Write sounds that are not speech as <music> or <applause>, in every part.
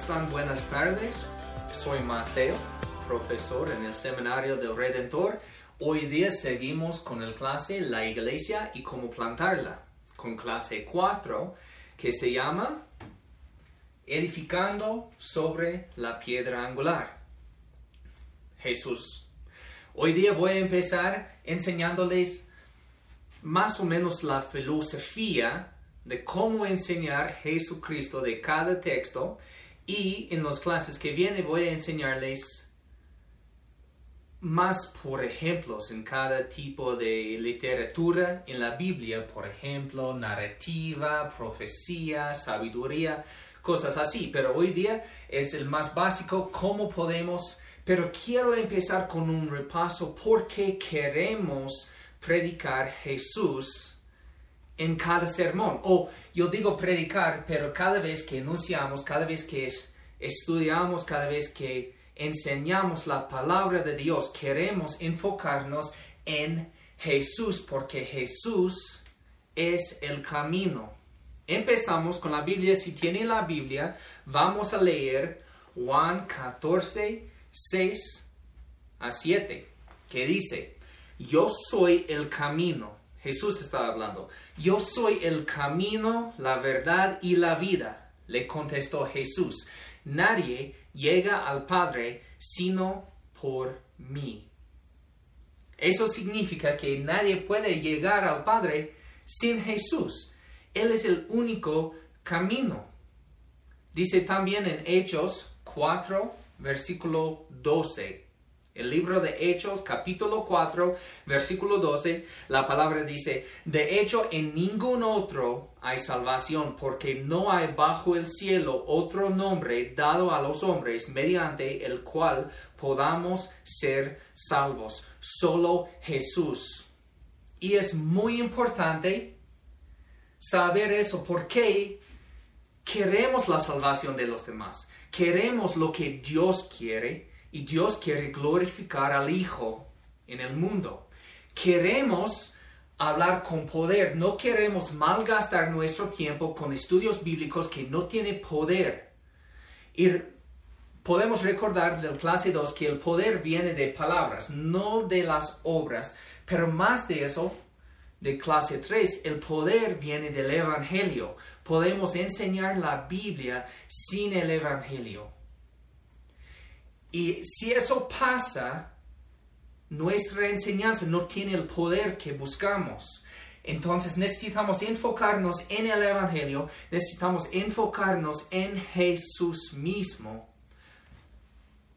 están? Buenas tardes. Soy Mateo, profesor en el Seminario del Redentor. Hoy día seguimos con el clase La Iglesia y cómo plantarla, con clase 4 que se llama Edificando sobre la piedra angular. Jesús. Hoy día voy a empezar enseñándoles más o menos la filosofía de cómo enseñar Jesucristo de cada texto y en las clases que vienen voy a enseñarles más por ejemplos en cada tipo de literatura en la Biblia, por ejemplo, narrativa, profecía, sabiduría, cosas así. Pero hoy día es el más básico, cómo podemos, pero quiero empezar con un repaso. Porque queremos predicar Jesús en cada sermón. O yo digo predicar, pero cada vez que enunciamos, cada vez que estudiamos, cada vez que enseñamos la palabra de Dios, queremos enfocarnos en Jesús, porque Jesús es el camino. Empezamos con la Biblia. Si tiene la Biblia, vamos a leer Juan 14, 6 a 7, que dice, yo soy el camino. Jesús estaba hablando, yo soy el camino, la verdad y la vida, le contestó Jesús. Nadie llega al Padre sino por mí. Eso significa que nadie puede llegar al Padre sin Jesús. Él es el único camino. Dice también en Hechos 4, versículo 12. El libro de Hechos, capítulo 4, versículo 12, la palabra dice, de hecho en ningún otro hay salvación, porque no hay bajo el cielo otro nombre dado a los hombres mediante el cual podamos ser salvos, solo Jesús. Y es muy importante saber eso, porque queremos la salvación de los demás, queremos lo que Dios quiere y Dios quiere glorificar al Hijo en el mundo. Queremos hablar con poder, no queremos malgastar nuestro tiempo con estudios bíblicos que no tienen poder. Y podemos recordar del clase 2 que el poder viene de palabras, no de las obras, pero más de eso, de clase 3, el poder viene del Evangelio. Podemos enseñar la Biblia sin el Evangelio. Y si eso pasa, nuestra enseñanza no tiene el poder que buscamos. Entonces necesitamos enfocarnos en el Evangelio, necesitamos enfocarnos en Jesús mismo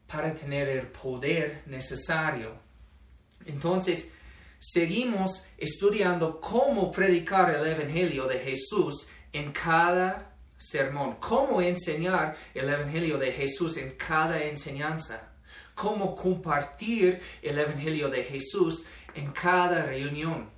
para tener el poder necesario. Entonces, seguimos estudiando cómo predicar el Evangelio de Jesús en cada sermón, cómo enseñar el Evangelio de Jesús en cada enseñanza, cómo compartir el Evangelio de Jesús en cada reunión,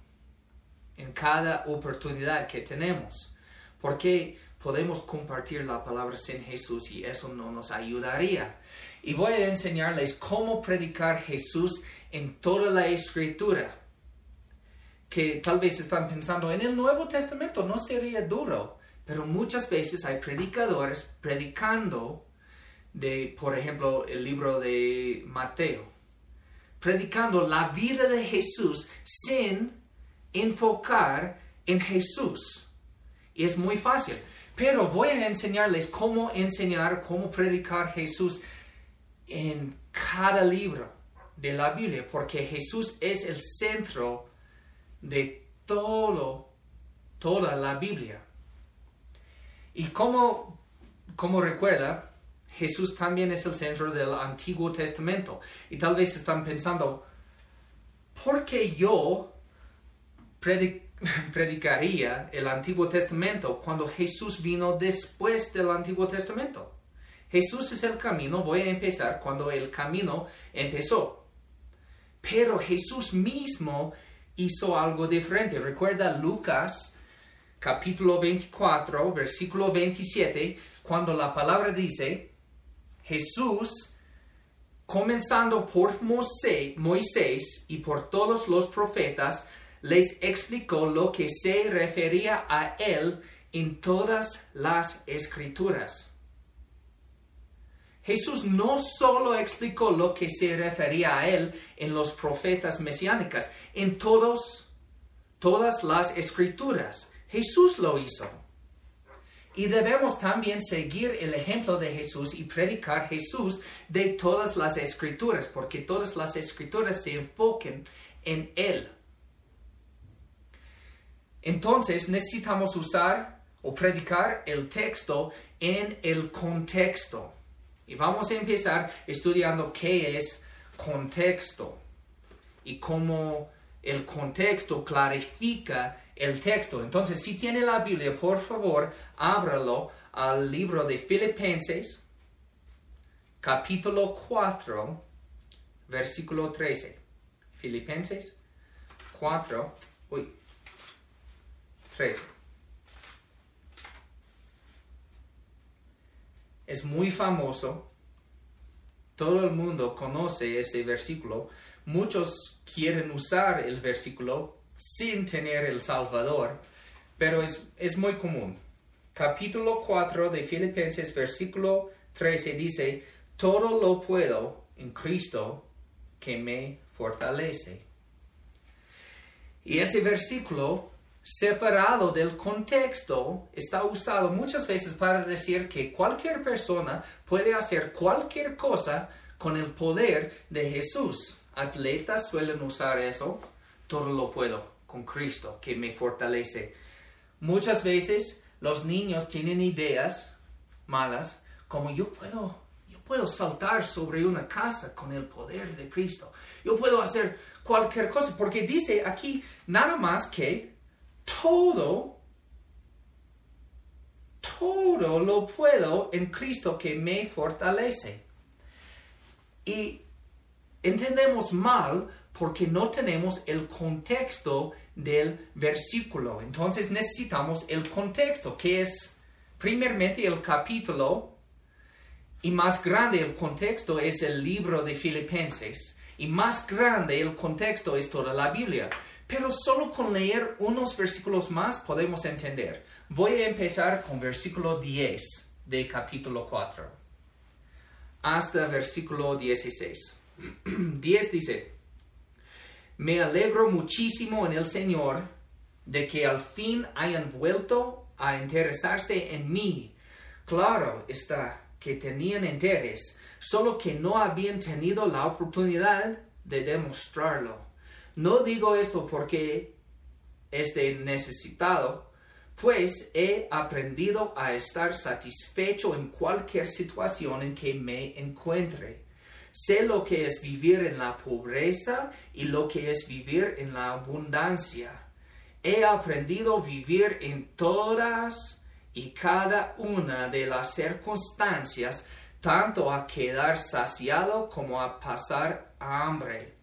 en cada oportunidad que tenemos, porque podemos compartir la palabra sin Jesús y eso no nos ayudaría. Y voy a enseñarles cómo predicar Jesús en toda la escritura que tal vez están pensando en el Nuevo Testamento no sería duro. Pero muchas veces hay predicadores predicando de, por ejemplo, el libro de Mateo, predicando la vida de Jesús sin enfocar en Jesús. Es muy fácil. Pero voy a enseñarles cómo enseñar, cómo predicar Jesús en cada libro de la Biblia, porque Jesús es el centro de todo, toda la Biblia. Y como, como recuerda, Jesús también es el centro del Antiguo Testamento. Y tal vez están pensando, ¿por qué yo <laughs> predicaría el Antiguo Testamento cuando Jesús vino después del Antiguo Testamento? Jesús es el camino, voy a empezar cuando el camino empezó. Pero Jesús mismo hizo algo diferente. Recuerda Lucas capítulo 24, versículo 27, cuando la palabra dice, Jesús, comenzando por Moisés y por todos los profetas, les explicó lo que se refería a él en todas las escrituras. Jesús no solo explicó lo que se refería a él en los profetas mesiánicas, en todos, todas las escrituras. Jesús lo hizo. Y debemos también seguir el ejemplo de Jesús y predicar Jesús de todas las escrituras, porque todas las escrituras se enfoquen en Él. Entonces necesitamos usar o predicar el texto en el contexto. Y vamos a empezar estudiando qué es contexto y cómo el contexto clarifica el texto. Entonces, si tiene la Biblia, por favor, ábralo al libro de Filipenses, capítulo 4, versículo 13. Filipenses 4, uy, 13. es muy famoso. Todo el mundo conoce ese versículo. Muchos quieren usar el versículo sin tener el Salvador, pero es, es muy común. Capítulo 4 de Filipenses, versículo 13 dice, todo lo puedo en Cristo que me fortalece. Y ese versículo separado del contexto, está usado muchas veces para decir que cualquier persona puede hacer cualquier cosa con el poder de Jesús. Atletas suelen usar eso. Todo lo puedo con Cristo que me fortalece. Muchas veces los niños tienen ideas malas como yo puedo yo puedo saltar sobre una casa con el poder de Cristo. Yo puedo hacer cualquier cosa porque dice aquí nada más que todo, todo lo puedo en Cristo que me fortalece. Y entendemos mal porque no tenemos el contexto del versículo. Entonces necesitamos el contexto, que es primeramente el capítulo, y más grande el contexto es el libro de Filipenses, y más grande el contexto es toda la Biblia. Pero solo con leer unos versículos más podemos entender. Voy a empezar con versículo 10 de capítulo 4 hasta versículo 16. 10 <clears throat> dice, me alegro muchísimo en el Señor de que al fin hayan vuelto a interesarse en mí. Claro está que tenían interés, solo que no habían tenido la oportunidad de demostrarlo. No digo esto porque esté necesitado, pues he aprendido a estar satisfecho en cualquier situación en que me encuentre. Sé lo que es vivir en la pobreza y lo que es vivir en la abundancia. He aprendido a vivir en todas y cada una de las circunstancias, tanto a quedar saciado como a pasar hambre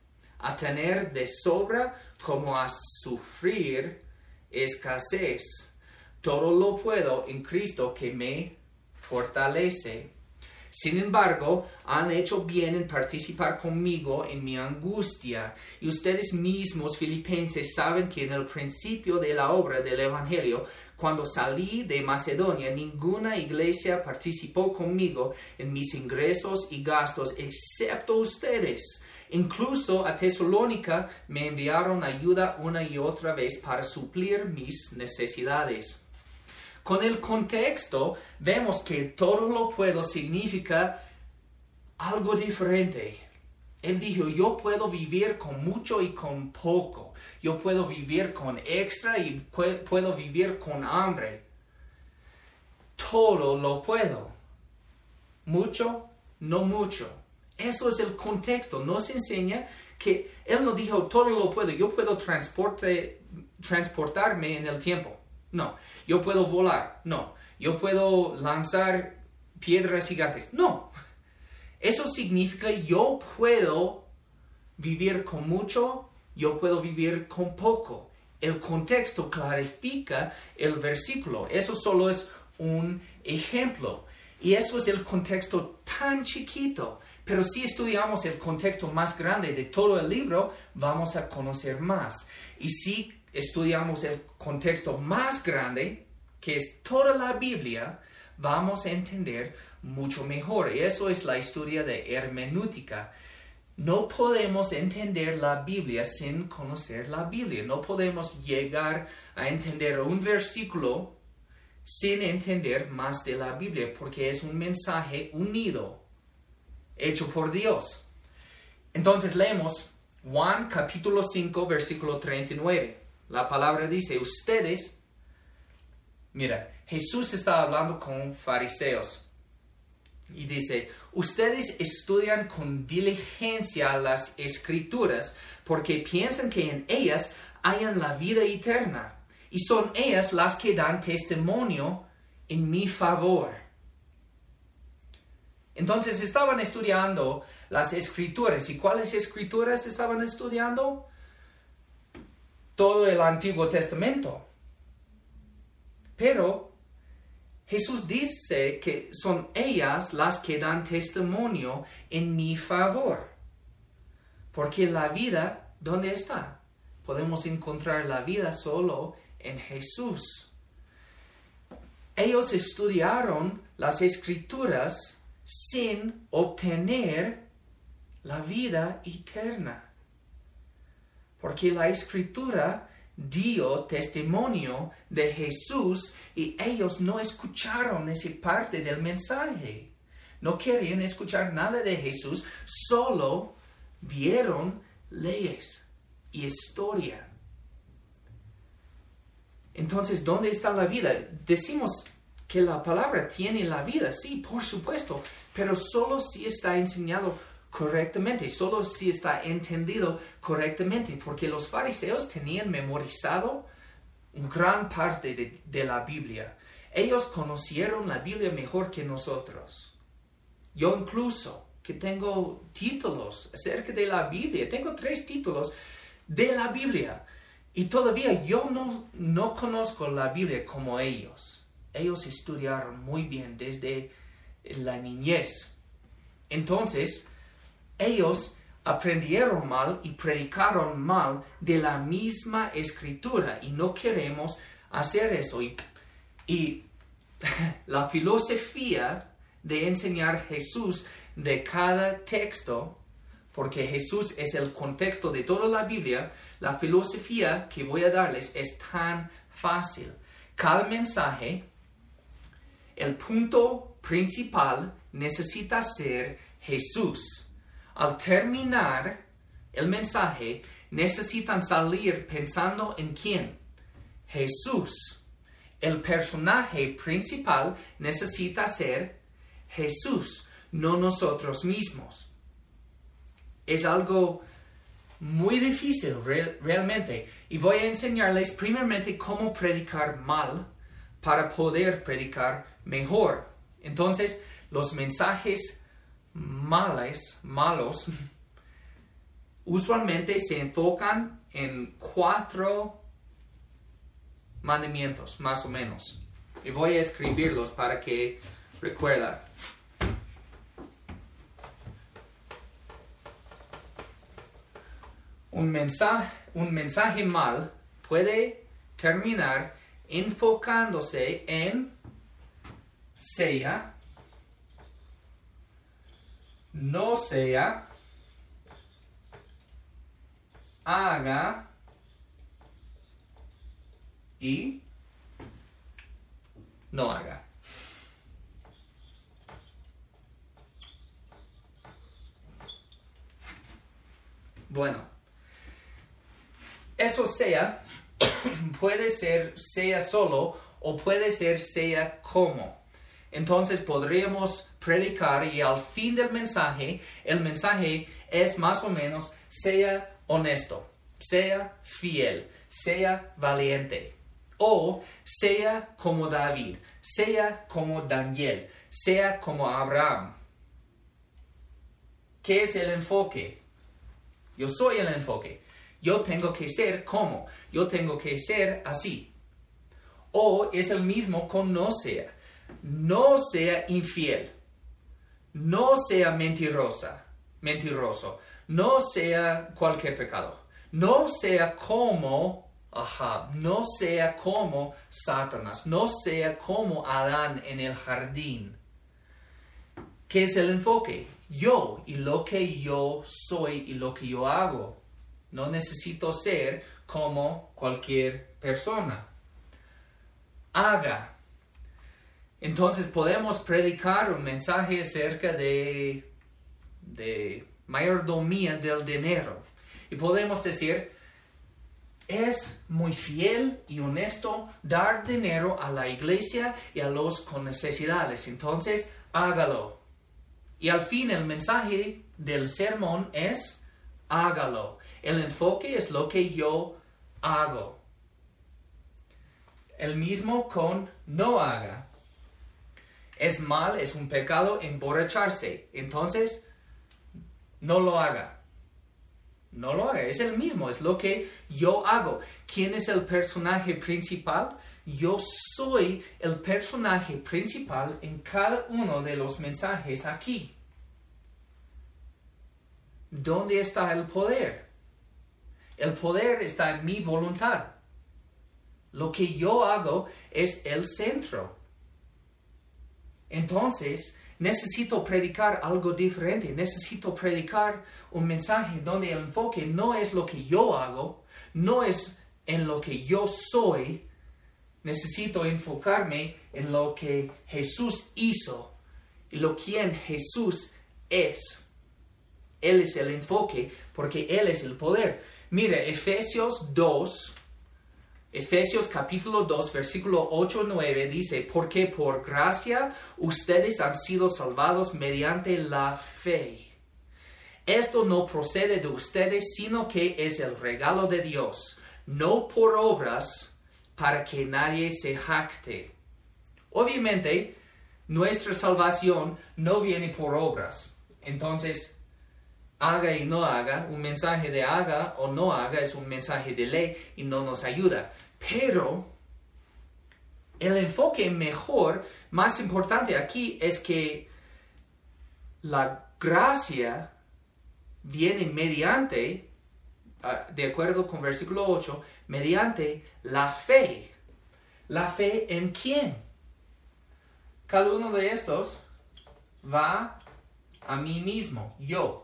a tener de sobra como a sufrir escasez. Todo lo puedo en Cristo que me fortalece. Sin embargo, han hecho bien en participar conmigo en mi angustia. Y ustedes mismos, filipenses, saben que en el principio de la obra del Evangelio, cuando salí de Macedonia, ninguna iglesia participó conmigo en mis ingresos y gastos, excepto ustedes. Incluso a Tesalónica me enviaron ayuda una y otra vez para suplir mis necesidades. Con el contexto vemos que todo lo puedo significa algo diferente. Él dijo, yo puedo vivir con mucho y con poco. Yo puedo vivir con extra y puedo vivir con hambre. Todo lo puedo. Mucho, no mucho. Eso es el contexto. Nos enseña que Él no dijo todo lo puedo. Yo puedo transportarme en el tiempo. No. Yo puedo volar. No. Yo puedo lanzar piedras gigantes. No. Eso significa yo puedo vivir con mucho, yo puedo vivir con poco. El contexto clarifica el versículo. Eso solo es un ejemplo. Y eso es el contexto tan chiquito. Pero si estudiamos el contexto más grande de todo el libro, vamos a conocer más. Y si estudiamos el contexto más grande, que es toda la Biblia, vamos a entender mucho mejor. Y eso es la historia de hermenéutica. No podemos entender la Biblia sin conocer la Biblia. No podemos llegar a entender un versículo sin entender más de la Biblia, porque es un mensaje unido, hecho por Dios. Entonces leemos Juan capítulo 5, versículo 39. La palabra dice, ustedes, mira, Jesús está hablando con fariseos y dice, ustedes estudian con diligencia las escrituras porque piensan que en ellas hayan la vida eterna y son ellas las que dan testimonio en mi favor. Entonces estaban estudiando las escrituras. ¿Y cuáles escrituras estaban estudiando? Todo el Antiguo Testamento. Pero Jesús dice que son ellas las que dan testimonio en mi favor. Porque la vida, ¿dónde está? Podemos encontrar la vida solo en Jesús. Ellos estudiaron las escrituras sin obtener la vida eterna. Porque la escritura dio testimonio de Jesús y ellos no escucharon esa parte del mensaje. No querían escuchar nada de Jesús, solo vieron leyes y historia. Entonces, ¿dónde está la vida? Decimos que la palabra tiene la vida, sí, por supuesto, pero solo si está enseñado correctamente, solo si está entendido correctamente, porque los fariseos tenían memorizado gran parte de, de la Biblia. Ellos conocieron la Biblia mejor que nosotros. Yo incluso, que tengo títulos acerca de la Biblia, tengo tres títulos de la Biblia. Y todavía yo no, no conozco la Biblia como ellos. Ellos estudiaron muy bien desde la niñez. Entonces, ellos aprendieron mal y predicaron mal de la misma escritura y no queremos hacer eso. Y, y <laughs> la filosofía de enseñar Jesús de cada texto, porque Jesús es el contexto de toda la Biblia, la filosofía que voy a darles es tan fácil. Cada mensaje, el punto principal necesita ser Jesús. Al terminar el mensaje, necesitan salir pensando en quién? Jesús. El personaje principal necesita ser Jesús, no nosotros mismos. Es algo muy difícil realmente y voy a enseñarles primeramente cómo predicar mal para poder predicar mejor. Entonces, los mensajes males, malos, usualmente se enfocan en cuatro mandamientos, más o menos. Y voy a escribirlos para que recuerden. Un mensaje, un mensaje mal puede terminar enfocándose en sea no sea, haga y no haga. Bueno, eso sea, <coughs> puede ser sea solo o puede ser sea como. Entonces podríamos predicar y al fin del mensaje, el mensaje es más o menos, sea honesto, sea fiel, sea valiente, o sea como David, sea como Daniel, sea como Abraham. ¿Qué es el enfoque? Yo soy el enfoque. Yo tengo que ser como. Yo tengo que ser así. O es el mismo con no sea no sea infiel, no sea mentirosa, mentiroso, no sea cualquier pecado, no sea como, ajá, no sea como Satanás, no sea como Adán en el jardín. ¿Qué es el enfoque? Yo y lo que yo soy y lo que yo hago. No necesito ser como cualquier persona. Haga. Entonces podemos predicar un mensaje acerca de, de mayordomía del dinero. Y podemos decir, es muy fiel y honesto dar dinero a la iglesia y a los con necesidades. Entonces, hágalo. Y al fin el mensaje del sermón es, hágalo. El enfoque es lo que yo hago. El mismo con no haga. Es mal, es un pecado emborracharse. Entonces, no lo haga. No lo haga, es el mismo, es lo que yo hago. ¿Quién es el personaje principal? Yo soy el personaje principal en cada uno de los mensajes aquí. ¿Dónde está el poder? El poder está en mi voluntad. Lo que yo hago es el centro. Entonces, necesito predicar algo diferente, necesito predicar un mensaje donde el enfoque no es lo que yo hago, no es en lo que yo soy, necesito enfocarme en lo que Jesús hizo y lo quien Jesús es. Él es el enfoque porque Él es el poder. Mire, Efesios 2, Efesios capítulo 2, versículo 8 9 dice, porque por gracia ustedes han sido salvados mediante la fe. Esto no procede de ustedes, sino que es el regalo de Dios, no por obras, para que nadie se jacte. Obviamente, nuestra salvación no viene por obras. Entonces, haga y no haga, un mensaje de haga o no haga es un mensaje de ley y no nos ayuda. Pero el enfoque mejor, más importante aquí es que la gracia viene mediante, ah, de acuerdo con versículo 8, mediante la fe. ¿La fe en quién? Cada uno de estos va a mí mismo, yo.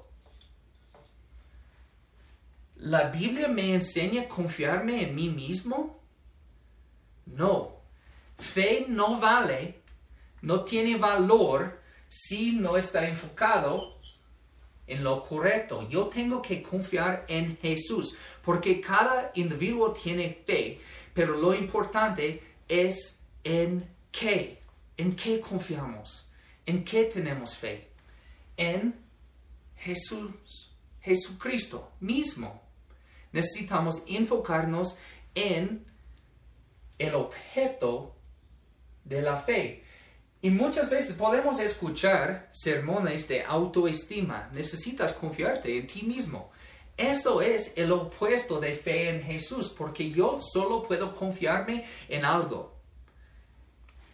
¿La Biblia me enseña a confiarme en mí mismo? No. Fe no vale, no tiene valor si no está enfocado en lo correcto. Yo tengo que confiar en Jesús, porque cada individuo tiene fe, pero lo importante es en qué, en qué confiamos, en qué tenemos fe, en Jesús, Jesucristo mismo necesitamos enfocarnos en el objeto de la fe. Y muchas veces podemos escuchar sermones de autoestima. Necesitas confiarte en ti mismo. Esto es el opuesto de fe en Jesús, porque yo solo puedo confiarme en algo.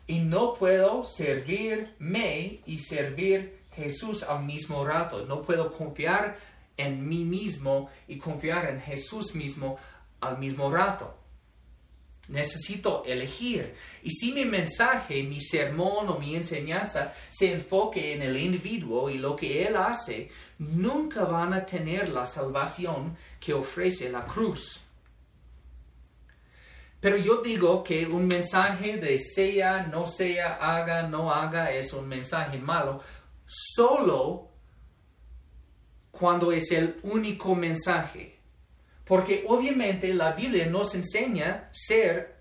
Y no puedo servirme y servir Jesús al mismo rato. No puedo confiar en mí mismo y confiar en Jesús mismo al mismo rato. Necesito elegir. Y si mi mensaje, mi sermón o mi enseñanza se enfoque en el individuo y lo que él hace, nunca van a tener la salvación que ofrece la cruz. Pero yo digo que un mensaje de sea, no sea, haga, no haga es un mensaje malo solo cuando es el único mensaje. Porque obviamente la Biblia nos enseña ser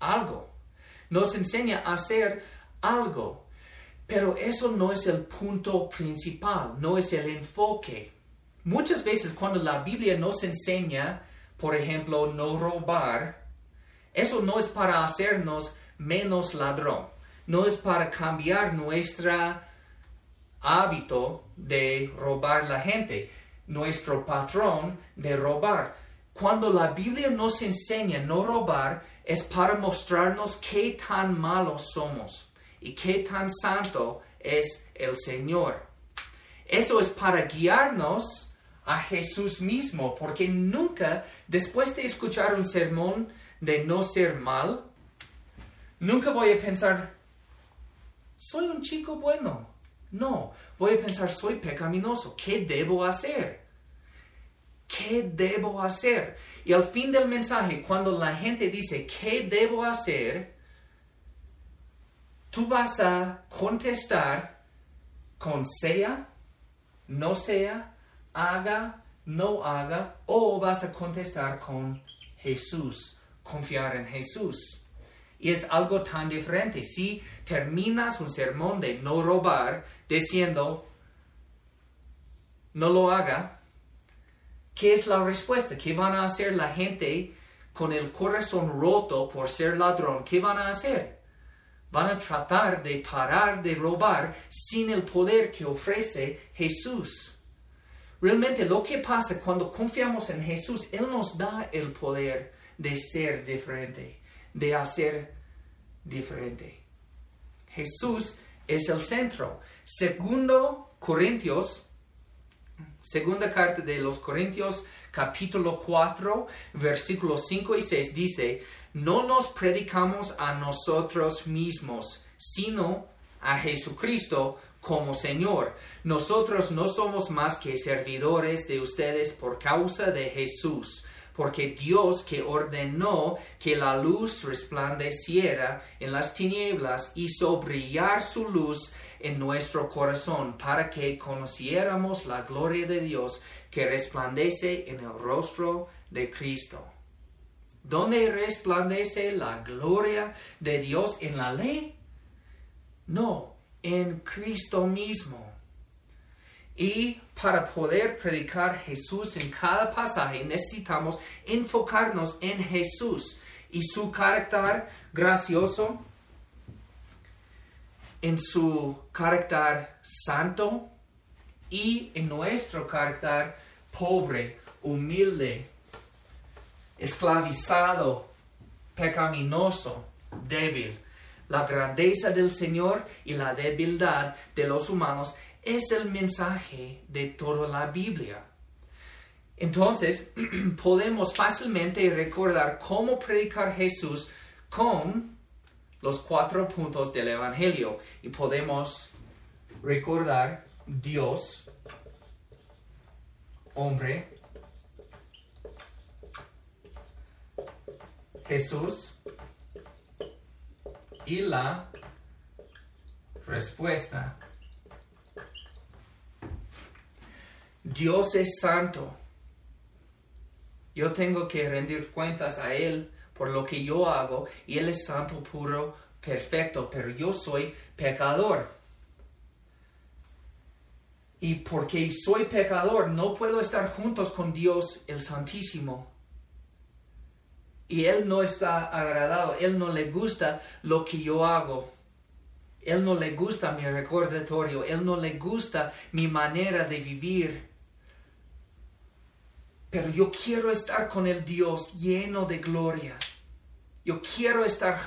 algo. Nos enseña a hacer algo. Pero eso no es el punto principal, no es el enfoque. Muchas veces cuando la Biblia nos enseña, por ejemplo, no robar, eso no es para hacernos menos ladrón, no es para cambiar nuestra hábito de robar la gente, nuestro patrón de robar. Cuando la Biblia nos enseña no robar, es para mostrarnos qué tan malos somos y qué tan santo es el Señor. Eso es para guiarnos a Jesús mismo, porque nunca, después de escuchar un sermón de no ser mal, nunca voy a pensar, soy un chico bueno, No, voy a pensar, soy pecaminoso, ¿qué debo hacer? ¿Qué debo hacer? Y al fin del mensaje, cuando la gente dice, ¿qué debo hacer? Tú vas a contestar con sea, no sea, haga, no haga, o vas a contestar con Jesús, confiar en Jesús. Y es algo tan diferente. Si terminas un sermón de no robar diciendo, no lo haga, ¿qué es la respuesta? ¿Qué van a hacer la gente con el corazón roto por ser ladrón? ¿Qué van a hacer? Van a tratar de parar de robar sin el poder que ofrece Jesús. Realmente lo que pasa cuando confiamos en Jesús, Él nos da el poder de ser diferente, de hacer diferente. Jesús es el centro. Segundo Corintios, segunda carta de los Corintios, capítulo 4, versículos 5 y 6 dice, no nos predicamos a nosotros mismos, sino a Jesucristo como Señor. Nosotros no somos más que servidores de ustedes por causa de Jesús porque Dios que ordenó que la luz resplandeciera en las tinieblas hizo brillar su luz en nuestro corazón para que conociéramos la gloria de Dios que resplandece en el rostro de Cristo. ¿Dónde resplandece la gloria de Dios en la ley? No, en Cristo mismo. Y para poder predicar Jesús en cada pasaje necesitamos enfocarnos en Jesús y su carácter gracioso, en su carácter santo y en nuestro carácter pobre, humilde, esclavizado, pecaminoso, débil. La grandeza del Señor y la debilidad de los humanos es el mensaje de toda la Biblia. Entonces, <clears throat> podemos fácilmente recordar cómo predicar Jesús con los cuatro puntos del Evangelio y podemos recordar Dios, hombre, Jesús y la respuesta. Dios es santo. Yo tengo que rendir cuentas a Él por lo que yo hago y Él es santo, puro, perfecto, pero yo soy pecador. Y porque soy pecador, no puedo estar juntos con Dios el Santísimo. Y Él no está agradado, Él no le gusta lo que yo hago. Él no le gusta mi recordatorio, Él no le gusta mi manera de vivir. Pero yo quiero estar con el Dios lleno de gloria. Yo quiero estar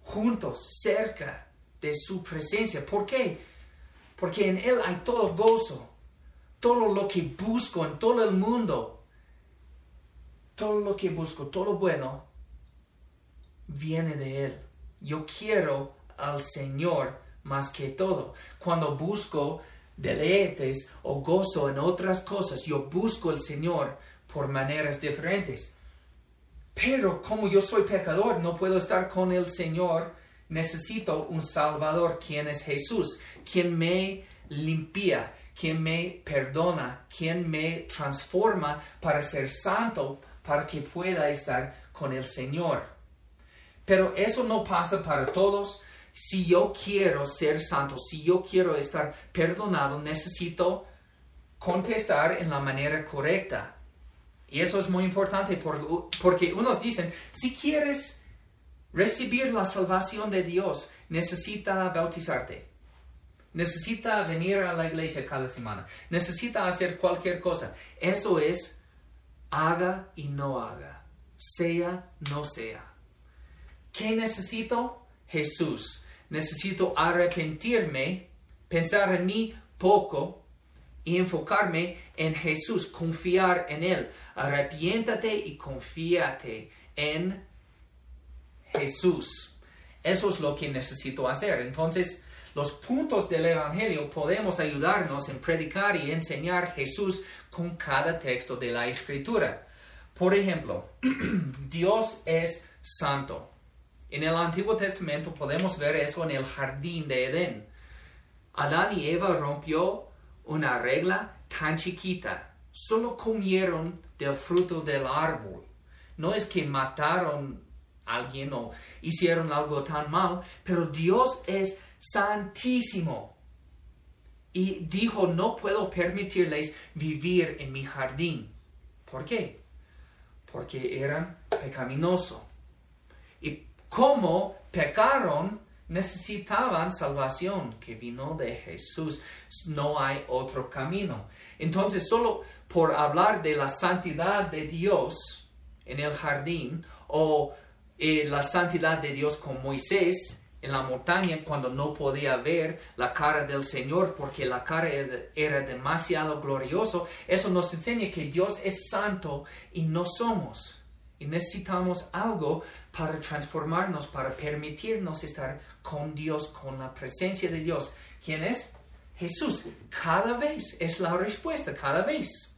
juntos, cerca de su presencia. ¿Por qué? Porque en Él hay todo gozo, todo lo que busco en todo el mundo, todo lo que busco, todo bueno, viene de Él. Yo quiero al Señor más que todo. Cuando busco deleites o gozo en otras cosas. Yo busco el Señor por maneras diferentes. Pero como yo soy pecador, no puedo estar con el Señor. Necesito un Salvador, quien es Jesús, quien me limpia, quien me perdona, quien me transforma para ser santo, para que pueda estar con el Señor. Pero eso no pasa para todos si yo quiero ser santo, si yo quiero estar perdonado, necesito contestar en la manera correcta. Y eso es muy importante porque unos dicen, si quieres recibir la salvación de Dios, necesita bautizarte. Necesita venir a la iglesia cada semana. Necesita hacer cualquier cosa. Eso es haga y no haga. Sea, no sea. ¿Qué necesito? Jesús. Necesito arrepentirme, pensar en mí poco y enfocarme en Jesús, confiar en Él. Arrepiéntate y confíate en Jesús. Eso es lo que necesito hacer. Entonces, los puntos del Evangelio podemos ayudarnos en predicar y enseñar Jesús con cada texto de la Escritura. Por ejemplo, <clears throat> Dios es santo. En el Antiguo Testamento podemos ver eso en el jardín de Edén. Adán y Eva rompió una regla tan chiquita. Solo comieron del fruto del árbol. No es que mataron a alguien o hicieron algo tan mal, pero Dios es santísimo. Y dijo, no puedo permitirles vivir en mi jardín. ¿Por qué? Porque eran pecaminosos. Como pecaron, necesitaban salvación que vino de Jesús. No hay otro camino. Entonces, solo por hablar de la santidad de Dios en el jardín o eh, la santidad de Dios con Moisés en la montaña cuando no podía ver la cara del Señor porque la cara era demasiado glorioso, eso nos enseña que Dios es santo y no somos. Y necesitamos algo para transformarnos, para permitirnos estar con Dios, con la presencia de Dios. ¿Quién es? Jesús. Cada vez es la respuesta, cada vez.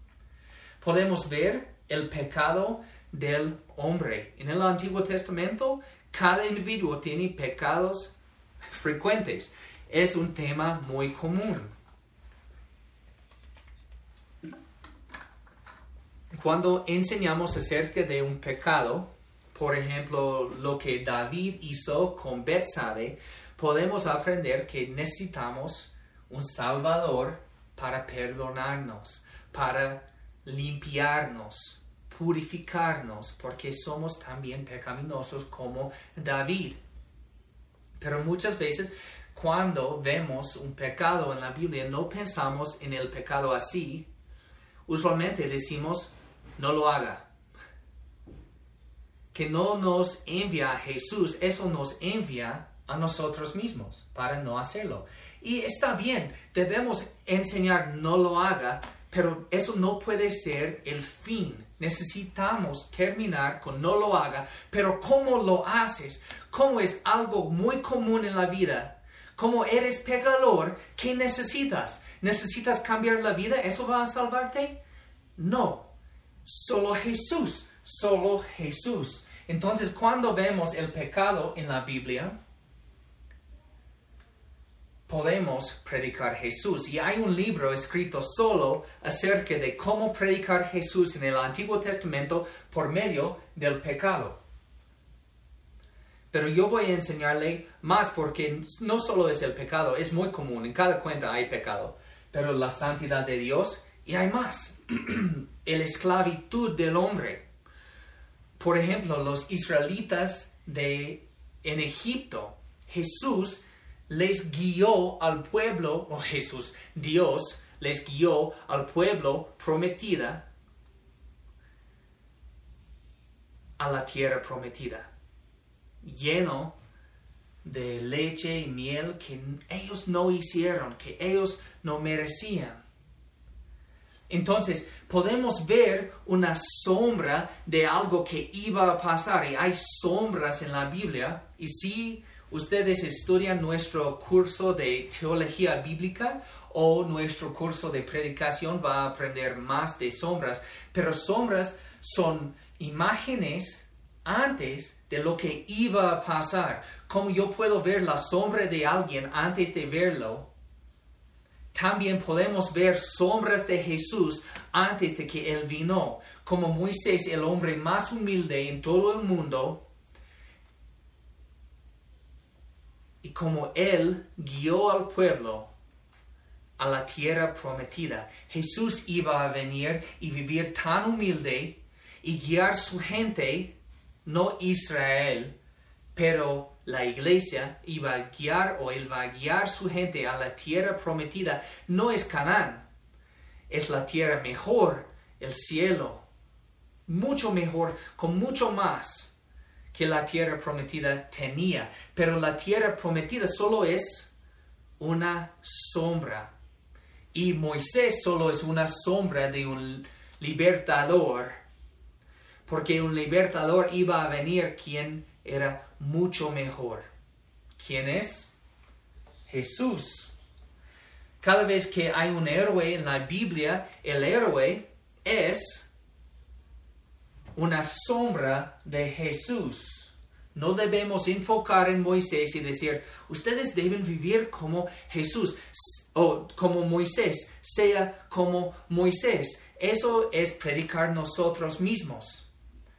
Podemos ver el pecado del hombre. En el Antiguo Testamento, cada individuo tiene pecados frecuentes. Es un tema muy común. Cuando enseñamos acerca de un pecado, por ejemplo, lo que David hizo con Betsabé, podemos aprender que necesitamos un Salvador para perdonarnos, para limpiarnos, purificarnos, porque somos también pecaminosos como David. Pero muchas veces cuando vemos un pecado en la Biblia no pensamos en el pecado así. Usualmente decimos, no lo haga. Que no nos envía a Jesús, eso nos envía a nosotros mismos para no hacerlo. Y está bien, debemos enseñar no lo haga, pero eso no puede ser el fin. Necesitamos terminar con no lo haga, pero ¿cómo lo haces? ¿Cómo es algo muy común en la vida? ¿Cómo eres pecador? ¿Qué necesitas? ¿Necesitas cambiar la vida? ¿Eso va a salvarte? No. Solo Jesús. Solo Jesús. Entonces, cuando vemos el pecado en la Biblia, podemos predicar Jesús. Y hay un libro escrito solo acerca de cómo predicar Jesús en el Antiguo Testamento por medio del pecado. Pero yo voy a enseñarle más porque no solo es el pecado, es muy común, en cada cuenta hay pecado, pero la santidad de Dios y hay más. <clears throat> el esclavitud del hombre. Por ejemplo, los israelitas de en Egipto, Jesús les guió al pueblo, o <laughs> Jesús, Dios les guió al pueblo prometida a la tierra prometida, lleno de leche y miel que ellos no hicieron, que ellos no merecían. Entonces podemos ver una sombra de algo que iba a pasar y hay sombras en la Biblia y si ustedes estudian nuestro curso de teología bíblica o nuestro curso de predicación va a aprender más de sombras, pero sombras son imágenes antes de lo que iba a pasar. Como yo puedo ver la sombra de alguien antes de verlo, también podemos ver sombras de Jesús antes de que Él vino. Como Moisés, el hombre más humilde en todo el mundo, y como Él guió al pueblo a la tierra prometida, Jesús iba a venir y vivir tan humilde y guiar su gente, no Israel, pero la iglesia iba a guiar o él va a guiar su gente a la tierra prometida. No es Canaán, es la tierra mejor, el cielo, mucho mejor, con mucho más que la tierra prometida tenía. Pero la tierra prometida solo es una sombra. Y Moisés solo es una sombra de un libertador. Porque un libertador iba a venir quien era mucho mejor. ¿Quién es? Jesús. Cada vez que hay un héroe en la Biblia, el héroe es una sombra de Jesús. No debemos enfocar en Moisés y decir, ustedes deben vivir como Jesús o como Moisés, sea como Moisés. Eso es predicar nosotros mismos.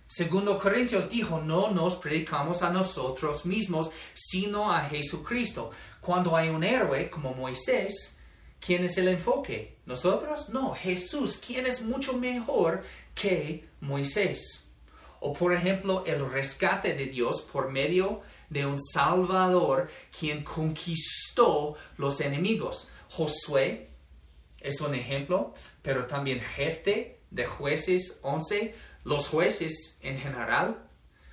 Segundo Corintios dijo, no nos predicamos a nosotros mismos, sino a Jesucristo. Cuando hay un héroe como Moisés, ¿quién es el enfoque? ¿Nosotros? No, Jesús, quien es mucho mejor que Moisés. O por ejemplo, el rescate de Dios por medio de un Salvador quien conquistó los enemigos. Josué es un ejemplo, pero también jefe de jueces 11, los jueces en general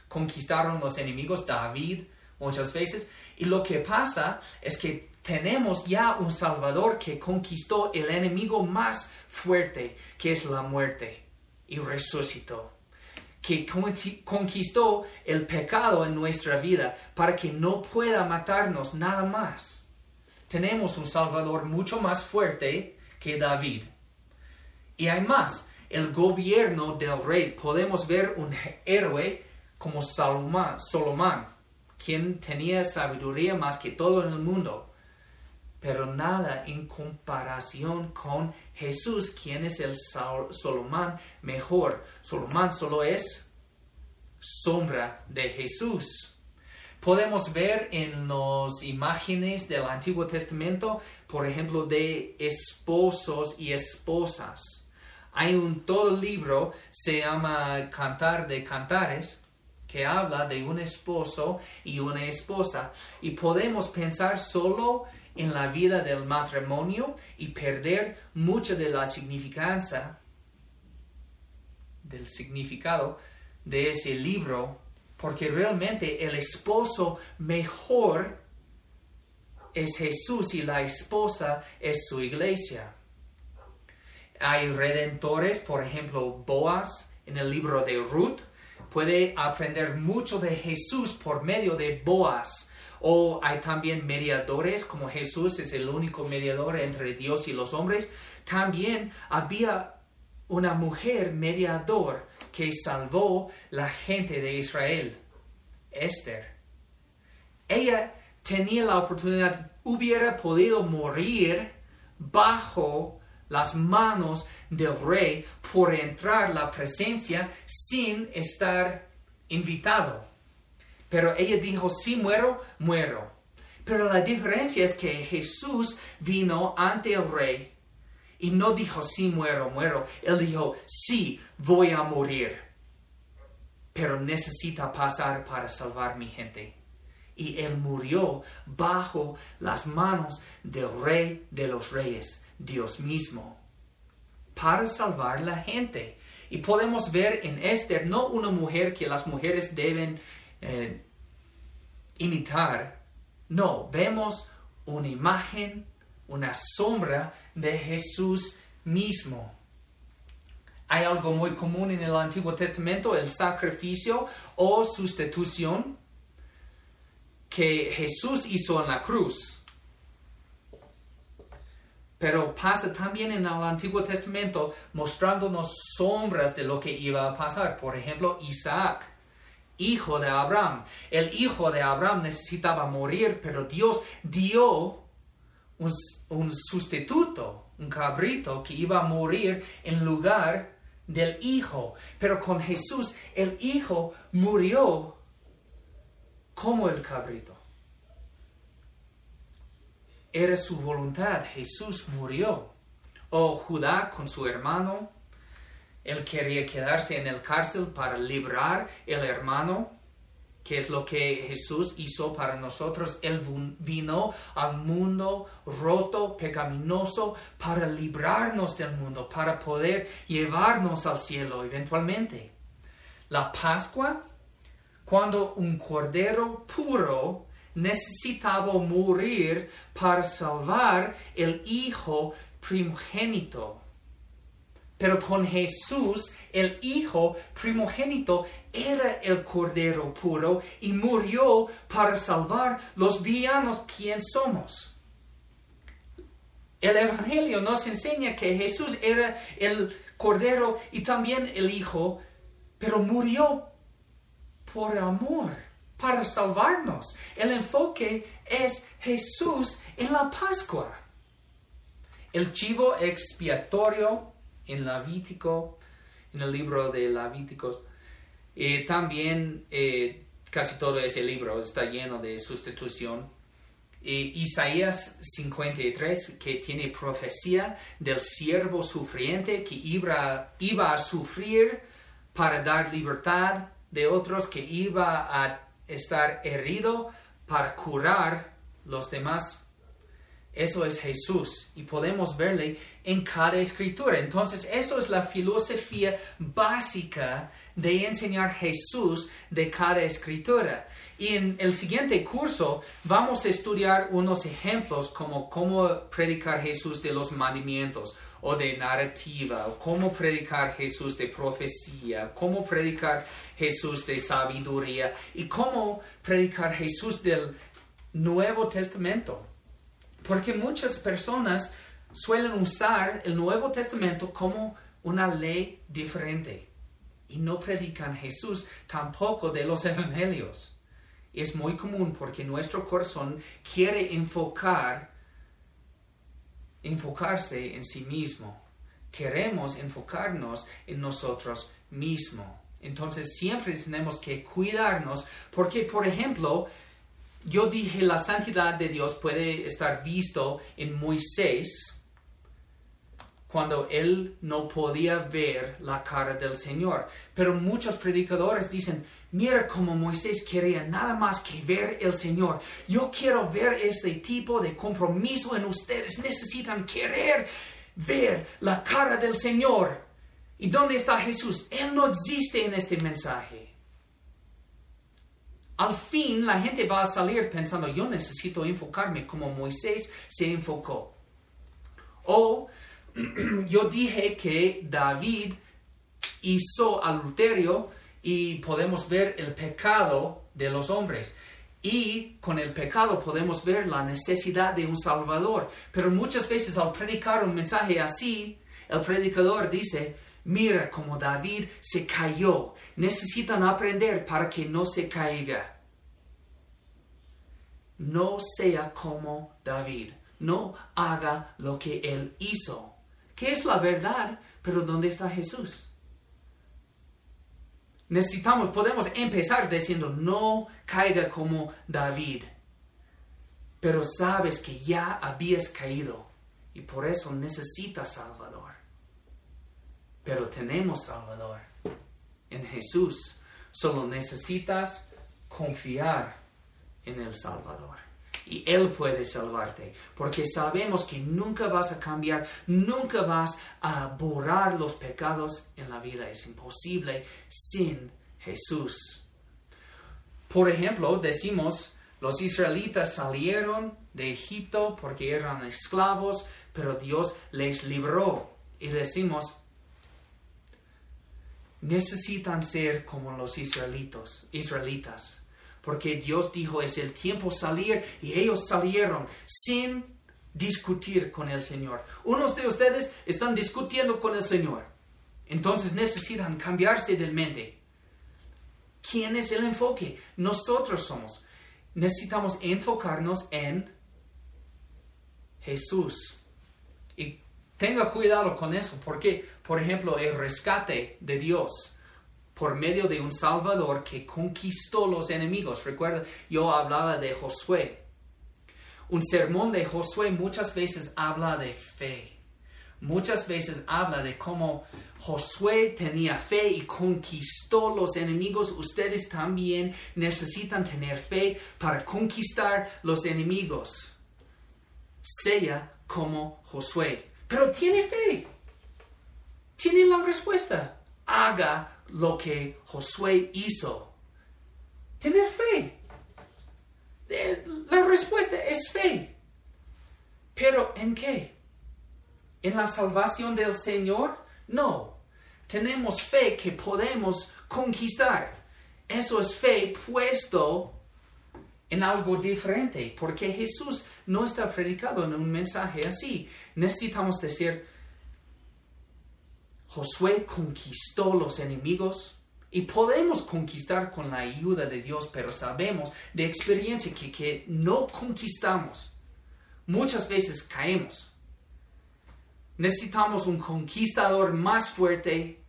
conquistaron los enemigos, David muchas veces, y lo que pasa es que tenemos ya un Salvador que conquistó el enemigo más fuerte, que es la muerte, y resucitó que conquistó el pecado en nuestra vida para que no pueda matarnos nada más. Tenemos un Salvador mucho más fuerte que David. Y hay más, el gobierno del rey. Podemos ver un héroe como Salomón, Solomón, quien tenía sabiduría más que todo en el mundo pero nada en comparación con Jesús, quien es el Solomón mejor. Solomón solo es sombra de Jesús. Podemos ver en las imágenes del Antiguo Testamento, por ejemplo, de esposos y esposas. Hay un todo libro, se llama Cantar de Cantares, que habla de un esposo y una esposa. Y podemos pensar solo en la vida del matrimonio y perder mucha de la significancia del significado de ese libro, porque realmente el esposo mejor es Jesús y la esposa es su iglesia. Hay redentores, por ejemplo, Boaz en el libro de Ruth, puede aprender mucho de Jesús por medio de Boaz o hay también mediadores, como Jesús es el único mediador entre Dios y los hombres. También había una mujer mediador que salvó la gente de Israel, Esther. Ella tenía la oportunidad, hubiera podido morir bajo las manos del rey por entrar la presencia sin estar invitado. Pero ella dijo, si muero, muero. Pero la diferencia es que Jesús vino ante el rey y no dijo, si muero, muero. Él dijo, sí, voy a morir. Pero necesita pasar para salvar mi gente. Y él murió bajo las manos del rey de los reyes, Dios mismo, para salvar la gente. Y podemos ver en Esther no una mujer que las mujeres deben eh, imitar. No, vemos una imagen, una sombra de Jesús mismo. Hay algo muy común en el Antiguo Testamento, el sacrificio o sustitución que Jesús hizo en la cruz. Pero pasa también en el Antiguo Testamento mostrándonos sombras de lo que iba a pasar. Por ejemplo, Isaac hijo de Abraham. El hijo de Abraham necesitaba morir, pero Dios dio un, sustituto, un cabrito que iba a morir en lugar del hijo. Pero con Jesús el hijo murió como el cabrito. Era su voluntad, Jesús murió. O Judá con su hermano él quería quedarse en el cárcel para librar el hermano, que es lo que Jesús hizo para nosotros. Él vino al mundo roto, pecaminoso, para librarnos del mundo, para poder llevarnos al cielo eventualmente. La Pascua, cuando un cordero puro necesitaba morir para salvar el hijo primogénito pero con Jesús, el Hijo primogénito, era el Cordero puro y murió para salvar los villanos quien somos. El Evangelio nos enseña que Jesús era el Cordero y también el Hijo, pero murió por amor, para salvarnos. El enfoque es Jesús en la Pascua. El chivo expiatorio en Levítico, en el libro de Levíticos, eh, también eh, casi todo ese libro está lleno de sustitución Isaías 53, que tiene profecía del siervo sufriente que iba, iba a sufrir para dar libertad de otros, que iba a estar herido para curar los demás. Eso es Jesús y podemos verle en cada escritura. Entonces, eso es la filosofía básica de enseñar Jesús de cada escritura. Y en el siguiente curso vamos a estudiar unos ejemplos como cómo predicar Jesús de los mandamientos o de narrativa, o cómo predicar Jesús de profecía, cómo predicar Jesús de sabiduría y cómo predicar Jesús del Nuevo Testamento. Porque muchas personas suelen usar el Nuevo Testamento como una ley diferente y no predican Jesús tampoco de los evangelios es muy común porque nuestro corazón quiere enfocar, enfocarse en sí mismo. Queremos enfocarnos en nosotros mismos. Entonces siempre tenemos que cuidarnos porque, por ejemplo, yo dije la santidad de Dios puede estar visto en Moisés cuando él no podía ver la cara del Señor. Pero muchos predicadores dicen, Mira cómo Moisés quería nada más que ver el Señor. Yo quiero ver este tipo de compromiso en ustedes. Necesitan querer ver la cara del Señor. ¿Y dónde está Jesús? Él no existe en este mensaje. Al fin la gente va a salir pensando, yo necesito enfocarme como Moisés se enfocó. O <clears throat> yo dije que David hizo adulterio y podemos ver el pecado de los hombres. Y con el pecado podemos ver la necesidad de un Salvador. Pero muchas veces al predicar un mensaje así, el predicador dice, mira como David se cayó. Necesitan aprender para que no se caiga. No sea como David. No haga lo que él hizo. Es la verdad, pero ¿dónde está Jesús? necesitamos, podemos empezar diciendo, no caiga como David. Pero sabes que ya habías caído y por eso necesitas Salvador. Pero tenemos Salvador en Jesús. Solo necesitas confiar en el Salvador. Y Él puede salvarte, porque sabemos que nunca vas a cambiar, nunca vas a borrar los pecados en la vida. Es imposible sin Jesús. Por ejemplo, decimos, los israelitas salieron de Egipto porque eran esclavos, pero Dios les libró. Y decimos, necesitan ser como los israelitos, israelitas porque Dios dijo es el tiempo salir y ellos salieron sin discutir con el Señor. Unos de ustedes están discutiendo con el Señor, entonces necesitan cambiarse de mente. ¿Quién es el enfoque? Nosotros somos. Necesitamos enfocarnos en Jesús. Y tenga cuidado con eso, porque, por ejemplo, el rescate de Dios por medio de un Salvador que conquistó los enemigos. Recuerda, yo hablaba de Josué. Un sermón de Josué muchas veces habla de fe. Muchas veces habla de cómo Josué tenía fe y conquistó los enemigos. Ustedes también necesitan tener fe para conquistar los enemigos. Sea como Josué. Pero tiene fe. Tiene la respuesta. Haga lo que Josué hizo. Tener fe. La respuesta es fe. Pero ¿en qué? ¿En la salvación del Señor? No. Tenemos fe que podemos conquistar. Eso es fe puesto en algo diferente, porque Jesús no está predicado en un mensaje así. Necesitamos decir, Josué conquistó los enemigos y podemos conquistar con la ayuda de Dios, pero sabemos de experiencia que, que no conquistamos. Muchas veces caemos. Necesitamos un conquistador más fuerte.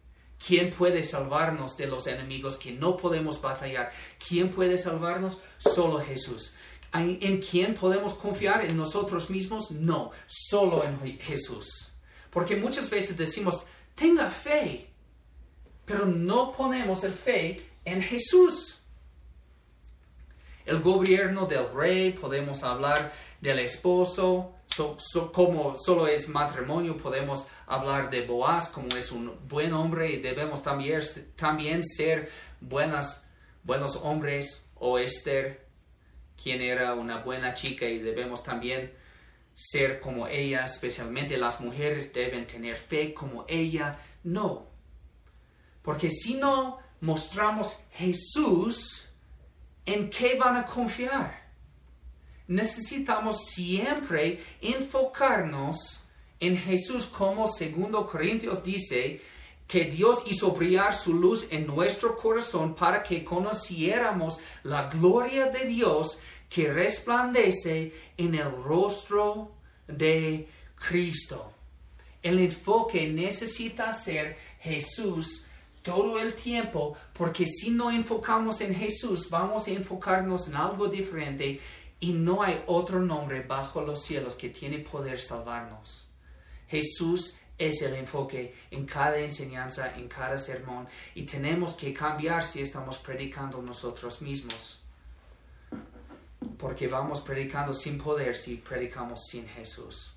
¿Quién puede salvarnos de los enemigos que no podemos batallar? ¿Quién puede salvarnos? Solo Jesús. ¿En quién podemos confiar? ¿En nosotros mismos? No, solo en Jesús. Porque muchas veces decimos, tenga fe, pero no ponemos el fe en Jesús. El gobierno del rey, podemos hablar del esposo, como solo es matrimonio, podemos hablar de Boaz como es un buen hombre y debemos también, también ser buenos hombres o Esther, quien era una buena chica y debemos también ser como ella, especialmente las mujeres deben tener fe como ella. No, porque si no mostramos Jesús, ¿en qué van a confiar? necesitamos siempre enfocarnos en Jesús como segundo Corintios dice que Dios hizo brillar su luz en nuestro corazón para que conociéramos la gloria de Dios que resplandece en el rostro de Cristo. El enfoque necesita ser Jesús todo el tiempo, porque si no enfocamos en Jesús, vamos a enfocarnos en algo diferente y no hay otro nombre bajo los cielos que tiene poder salvarnos. Jesús es el enfoque en cada enseñanza, en cada sermón, y tenemos que cambiar si estamos predicando nosotros mismos. Porque vamos predicando sin poder si predicamos sin Jesús.